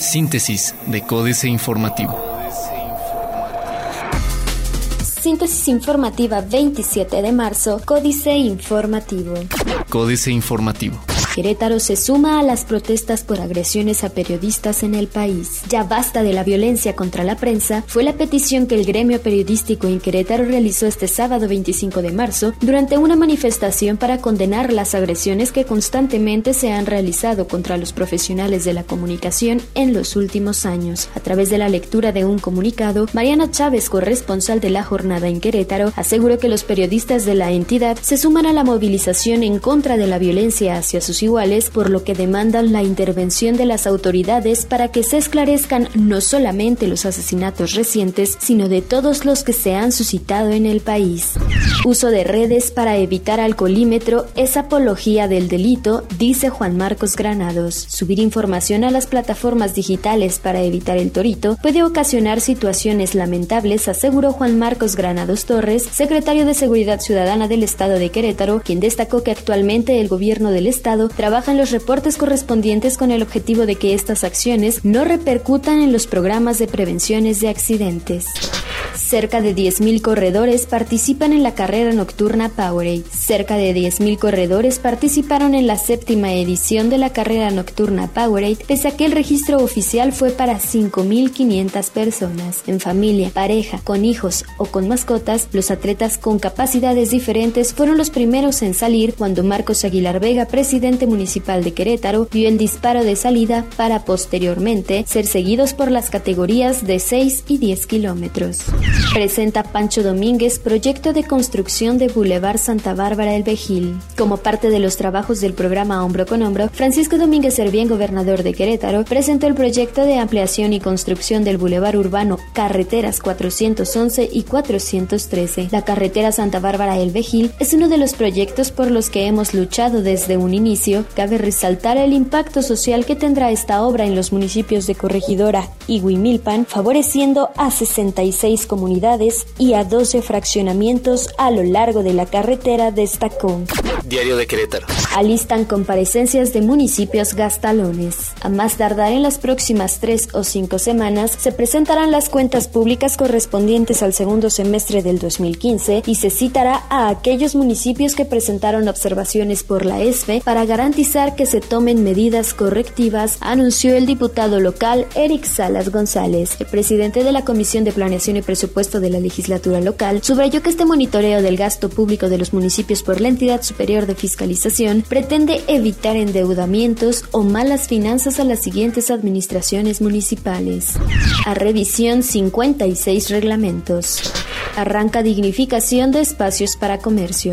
Síntesis de Códice Informativo. Síntesis informativa 27 de marzo, Códice Informativo. Códice Informativo. Querétaro se suma a las protestas por agresiones a periodistas en el país. Ya basta de la violencia contra la prensa, fue la petición que el gremio periodístico en Querétaro realizó este sábado 25 de marzo durante una manifestación para condenar las agresiones que constantemente se han realizado contra los profesionales de la comunicación en los últimos años. A través de la lectura de un comunicado, Mariana Chávez, corresponsal de la jornada en Querétaro, aseguró que los periodistas de la entidad se suman a la movilización en contra de la violencia hacia sus iguales, por lo que demandan la intervención de las autoridades para que se esclarezcan no solamente los asesinatos recientes, sino de todos los que se han suscitado en el país. Uso de redes para evitar alcoholímetro es apología del delito, dice Juan Marcos Granados. Subir información a las plataformas digitales para evitar el torito puede ocasionar situaciones lamentables, aseguró Juan Marcos Granados Torres, secretario de Seguridad Ciudadana del Estado de Querétaro, quien destacó que actualmente el gobierno del Estado trabajan los reportes correspondientes con el objetivo de que estas acciones no repercutan en los programas de prevenciones de accidentes. Cerca de 10.000 corredores participan en la carrera nocturna Powerade. Cerca de 10.000 corredores participaron en la séptima edición de la carrera nocturna Powerade, pese a que el registro oficial fue para 5.500 personas. En familia, pareja, con hijos o con mascotas, los atletas con capacidades diferentes fueron los primeros en salir cuando Marcos Aguilar Vega, presidente municipal de Querétaro, vio el disparo de salida para posteriormente ser seguidos por las categorías de 6 y 10 kilómetros. Presenta Pancho Domínguez proyecto de construcción de Boulevard Santa Bárbara El Vejil. Como parte de los trabajos del programa Hombro con Hombro, Francisco Domínguez Servién, gobernador de Querétaro, presentó el proyecto de ampliación y construcción del Boulevard Urbano Carreteras 411 y 413. La carretera Santa Bárbara El Vejil es uno de los proyectos por los que hemos luchado desde un inicio. Cabe resaltar el impacto social que tendrá esta obra en los municipios de Corregidora y Huimilpan, favoreciendo a 66 comunidades y a 12 fraccionamientos a lo largo de la carretera, destacó. Diario de Querétaro. Alistan comparecencias de municipios gastalones. A más tardar en las próximas tres o cinco semanas, se presentarán las cuentas públicas correspondientes al segundo semestre del 2015 y se citará a aquellos municipios que presentaron observaciones por la ESFE para garantizar que se tomen medidas correctivas, anunció el diputado local Eric Salas González. El presidente de la Comisión de Planeación y Presupuesto de la legislatura local subrayó que este monitoreo del gasto público de los municipios por la entidad superior de fiscalización pretende evitar endeudamientos o malas finanzas a las siguientes administraciones municipales. A revisión 56 reglamentos. Arranca dignificación de espacios para comercio.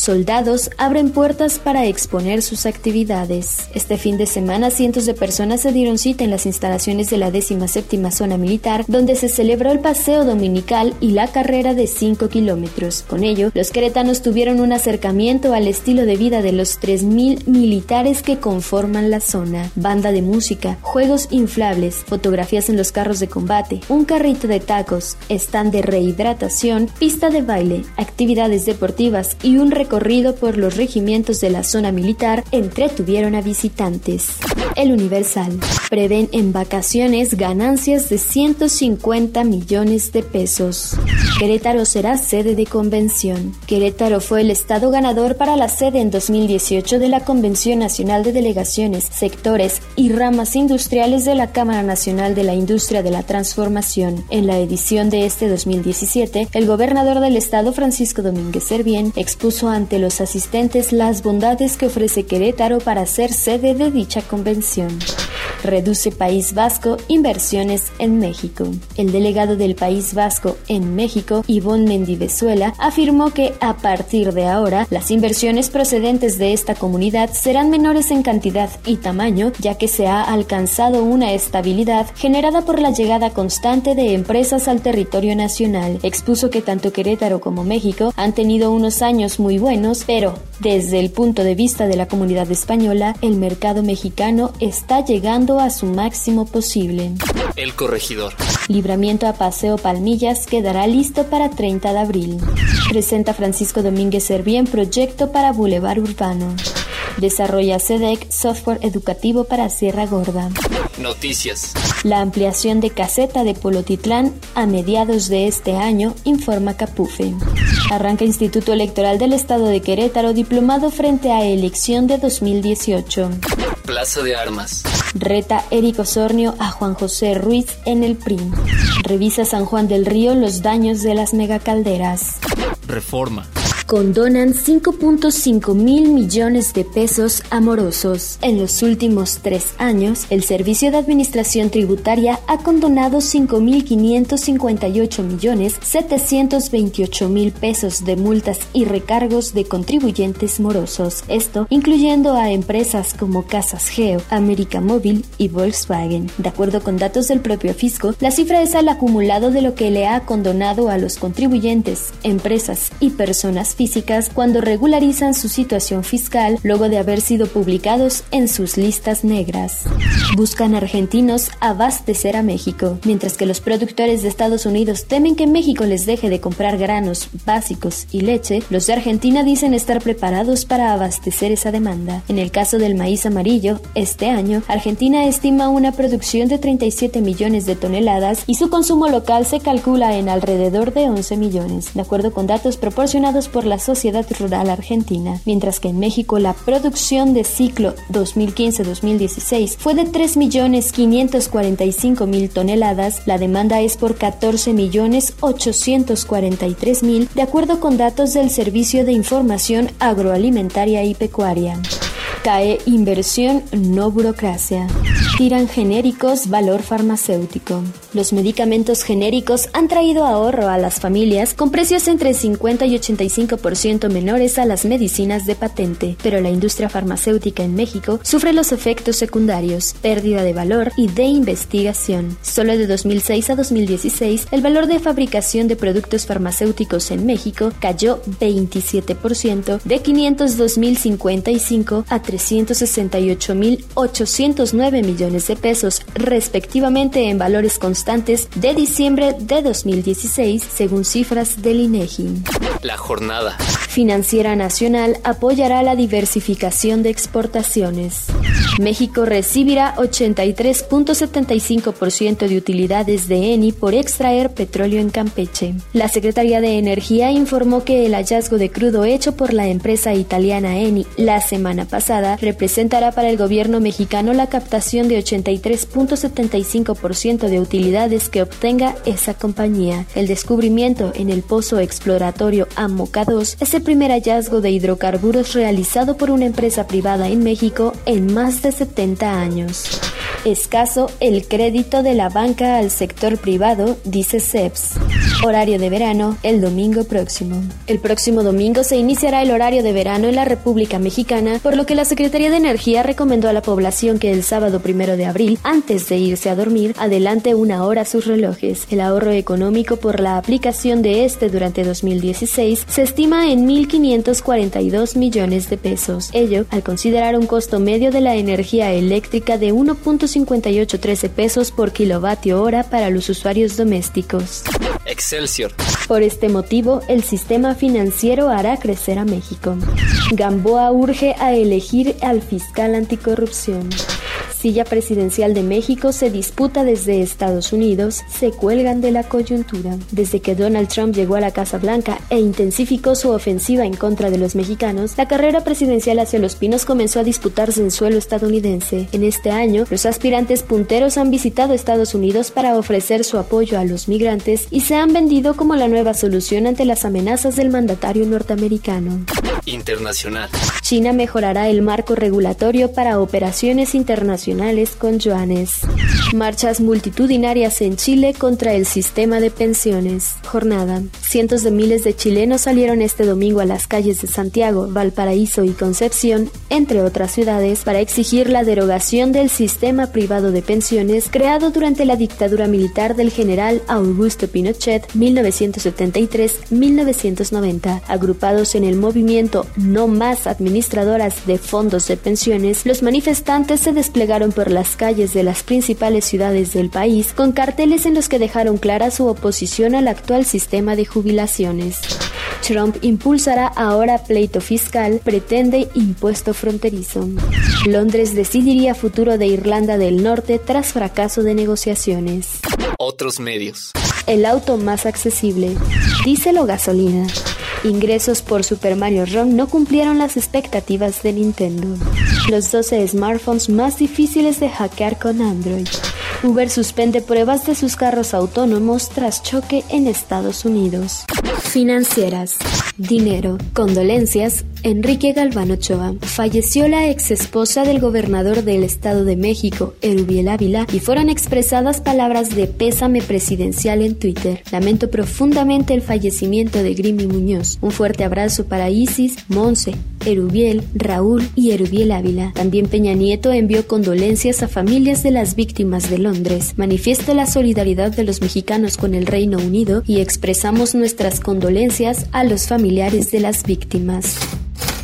Soldados abren puertas para exponer sus actividades. Este fin de semana cientos de personas se dieron cita en las instalaciones de la 17 Zona Militar, donde se celebró el paseo dominical y la carrera de 5 kilómetros. Con ello, los queretanos tuvieron un acercamiento al estilo de vida de los 3.000 militares que conforman la zona. Banda de música, juegos inflables, fotografías en los carros de combate, un carrito de tacos, stand de rehidratación, pista de baile, actividades deportivas y un recorrido por los regimientos de la zona militar entretuvieron a visitantes. El Universal. Prevén en vacaciones ganancias de 150 millones de pesos. Querétaro será sede de convención. Querétaro fue el estado ganador para la sede en 2018 de la Convención Nacional de Delegaciones, Sectores y Ramas Industriales de la Cámara Nacional de la Industria de la Transformación. En la edición de este 2017, el gobernador del estado, Francisco Domínguez Servién, expuso ante los asistentes las bondades que ofrece Querétaro para ser sede de dicha convención. Reduce País Vasco inversiones en México. El delegado del País Vasco en México, Ivonne Mendivezuela, afirmó que a partir de ahora las inversiones procedentes de esta comunidad serán menores en cantidad y tamaño, ya que se ha alcanzado una estabilidad generada por la llegada constante de empresas al territorio nacional. Expuso que tanto Querétaro como México han tenido unos años muy buenos, pero desde el punto de vista de la comunidad española, el mercado mexicano está llegando a su máximo posible. El corregidor. Libramiento a Paseo Palmillas quedará listo para 30 de abril. Presenta Francisco Domínguez Servién proyecto para Boulevard Urbano. Desarrolla SEDEC software educativo para Sierra Gorda. Noticias. La ampliación de caseta de Polotitlán a mediados de este año, informa Capufe. Arranca Instituto Electoral del Estado de Querétaro diplomado frente a elección de 2018. Plaza de Armas. Reta Eric Osornio a Juan José Ruiz en el PRIM. Revisa San Juan del Río los daños de las megacalderas. Reforma condonan 5.5 mil millones de pesos amorosos. En los últimos tres años, el Servicio de Administración Tributaria ha condonado 5.558 millones 728 mil pesos de multas y recargos de contribuyentes morosos. Esto incluyendo a empresas como Casas Geo, América Móvil y Volkswagen. De acuerdo con datos del propio fisco, la cifra es al acumulado de lo que le ha condonado a los contribuyentes, empresas y personas físicas cuando regularizan su situación fiscal luego de haber sido publicados en sus listas negras. Buscan argentinos abastecer a México, mientras que los productores de Estados Unidos temen que México les deje de comprar granos básicos y leche, los de Argentina dicen estar preparados para abastecer esa demanda. En el caso del maíz amarillo, este año, Argentina estima una producción de 37 millones de toneladas y su consumo local se calcula en alrededor de 11 millones, de acuerdo con datos proporcionados por la Sociedad Rural Argentina, mientras que en México la producción de ciclo 2015-2016 fue de 3.545.000 toneladas, la demanda es por 14.843.000 de acuerdo con datos del Servicio de Información Agroalimentaria y Pecuaria. Cae inversión, no burocracia. Tiran genéricos valor farmacéutico. Los medicamentos genéricos han traído ahorro a las familias con precios entre 50 y 85% menores a las medicinas de patente, pero la industria farmacéutica en México sufre los efectos secundarios, pérdida de valor y de investigación. Solo de 2006 a 2016, el valor de fabricación de productos farmacéuticos en México cayó 27% de 502.055 a 368.809 millones de pesos, respectivamente en valores constantes de diciembre de 2016, según cifras del INEGI. La jornada. Financiera Nacional apoyará la diversificación de exportaciones. México recibirá 83.75% de utilidades de ENI por extraer petróleo en Campeche. La Secretaría de Energía informó que el hallazgo de crudo hecho por la empresa italiana ENI la semana pasada representará para el gobierno mexicano la captación de 83.75% de utilidades que obtenga esa compañía. El descubrimiento en el pozo exploratorio Amoca 2 es el primer hallazgo de hidrocarburos realizado por una empresa privada en México en más de 70 años. Escaso el crédito de la banca al sector privado, dice CEPS. Horario de verano el domingo próximo. El próximo domingo se iniciará el horario de verano en la República Mexicana, por lo que la Secretaría de Energía recomendó a la población que el sábado primero de abril, antes de irse a dormir, adelante una hora sus relojes. El ahorro económico por la aplicación de este durante 2016 se estima en 1.542 millones de pesos. Ello al considerar un costo medio de la energía eléctrica de 1.5813 pesos por kilovatio hora para los usuarios domésticos. Excelsior. Por este motivo, el sistema financiero hará crecer a México. Gamboa urge a elegir al fiscal anticorrupción silla presidencial de México se disputa desde Estados Unidos, se cuelgan de la coyuntura. Desde que Donald Trump llegó a la Casa Blanca e intensificó su ofensiva en contra de los mexicanos, la carrera presidencial hacia los pinos comenzó a disputarse en suelo estadounidense. En este año, los aspirantes punteros han visitado Estados Unidos para ofrecer su apoyo a los migrantes y se han vendido como la nueva solución ante las amenazas del mandatario norteamericano. Internacional. China mejorará el marco regulatorio para operaciones internacionales con Joanes. Marchas multitudinarias en Chile contra el sistema de pensiones. Jornada. Cientos de miles de chilenos salieron este domingo a las calles de Santiago, Valparaíso y Concepción, entre otras ciudades, para exigir la derogación del sistema privado de pensiones creado durante la dictadura militar del general Augusto Pinochet 1973-1990. Agrupados en el movimiento No Más Administradoras de Fondos de Pensiones, los manifestantes se desplegaron desfilaron por las calles de las principales ciudades del país con carteles en los que dejaron clara su oposición al actual sistema de jubilaciones. Trump impulsará ahora pleito fiscal, pretende impuesto fronterizo. Londres decidiría futuro de Irlanda del Norte tras fracaso de negociaciones. Otros medios. El auto más accesible. Díselo gasolina. Ingresos por Super Mario Run no cumplieron las expectativas de Nintendo. Los 12 smartphones más difíciles de hackear con Android. Uber suspende pruebas de sus carros autónomos tras choque en Estados Unidos. Financieras. Dinero. Condolencias. Enrique Galván Ochoa. Falleció la ex esposa del gobernador del Estado de México, Erubiel Ávila, y fueron expresadas palabras de pésame presidencial en Twitter. Lamento profundamente el fallecimiento de Grimy Muñoz. Un fuerte abrazo para Isis, Monse, Erubiel, Raúl y Erubiel Ávila. También Peña Nieto envió condolencias a familias de las víctimas de Londres. Manifiesta la solidaridad de los mexicanos con el Reino Unido y expresamos nuestras condolencias a los familiares de las víctimas.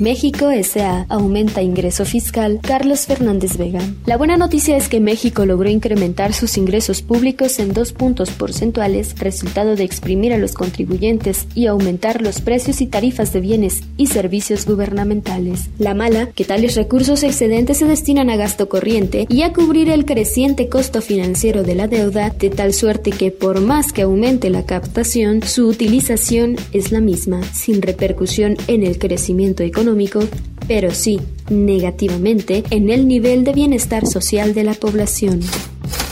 México S.A. aumenta ingreso fiscal. Carlos Fernández Vega. La buena noticia es que México logró incrementar sus ingresos públicos en dos puntos porcentuales, resultado de exprimir a los contribuyentes y aumentar los precios y tarifas de bienes y servicios gubernamentales. La mala, que tales recursos excedentes se destinan a gasto corriente y a cubrir el creciente costo financiero de la deuda, de tal suerte que por más que aumente la captación, su utilización es la misma, sin repercusión en el crecimiento económico pero sí negativamente en el nivel de bienestar social de la población.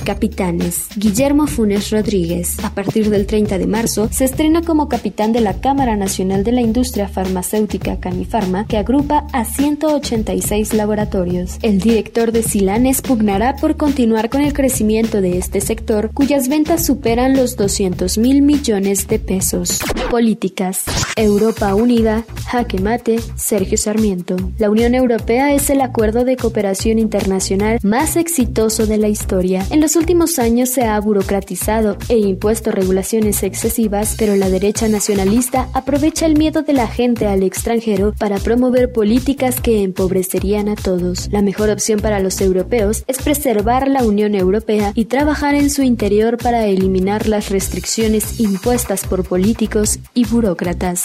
Capitanes. Guillermo Funes Rodríguez, a partir del 30 de marzo, se estrena como capitán de la Cámara Nacional de la Industria Farmacéutica Canifarma, que agrupa a 186 laboratorios. El director de Silanes pugnará por continuar con el crecimiento de este sector, cuyas ventas superan los 200 mil millones de pesos. Políticas. Europa Unida, Jaque Mate, Sergio Sarmiento. La Unión Europea es el acuerdo de cooperación internacional más exitoso de la historia. En los últimos años se ha burocratizado e impuesto regulaciones excesivas, pero la derecha nacionalista aprovecha el miedo de la gente al extranjero para promover políticas que empobrecerían a todos. La mejor opción para los europeos es preservar la Unión Europea y trabajar en su interior para eliminar las restricciones impuestas por políticos y burócratas.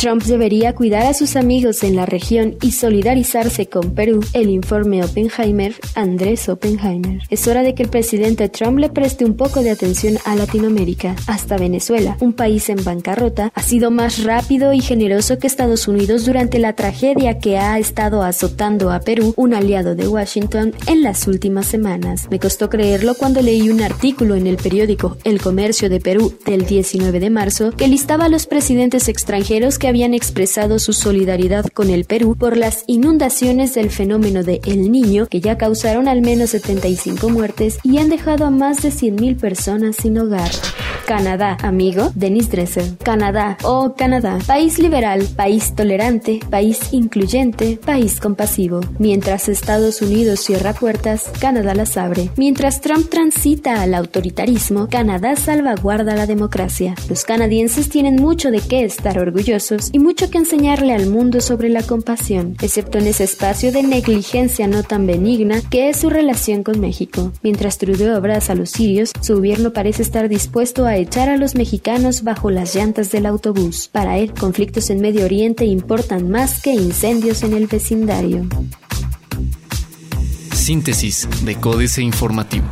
Trump debería cuidar a sus amigos en la región y solidarizarse con Perú, el informe Oppenheimer, Andrés Oppenheimer. Es hora de que el presidente Trump le preste un poco de atención a Latinoamérica. Hasta Venezuela, un país en bancarrota, ha sido más rápido y generoso que Estados Unidos durante la tragedia que ha estado azotando a Perú, un aliado de Washington, en las últimas semanas. Me costó creerlo cuando leí un artículo en el periódico El Comercio de Perú del 19 de marzo que listaba a los presidentes extranjeros que habían expresado su solidaridad con el Perú por las inundaciones del fenómeno de El Niño que ya causaron al menos 75 muertes y han dejado a más de 100.000 personas sin hogar. Canadá, amigo, Denis Dresser. Canadá, oh Canadá, país liberal, país tolerante, país incluyente, país compasivo. Mientras Estados Unidos cierra puertas, Canadá las abre. Mientras Trump transita al autoritarismo, Canadá salvaguarda la democracia. Los canadienses tienen mucho de qué estar orgullosos y mucho que enseñarle al mundo sobre la compasión, excepto en ese espacio de negligencia no tan benigna que es su relación con México. Mientras Trudeau abraza a los sirios, su gobierno parece estar dispuesto a echar a los mexicanos bajo las llantas del autobús. Para él, conflictos en Medio Oriente importan más que incendios en el vecindario. Síntesis de Códice Informativo.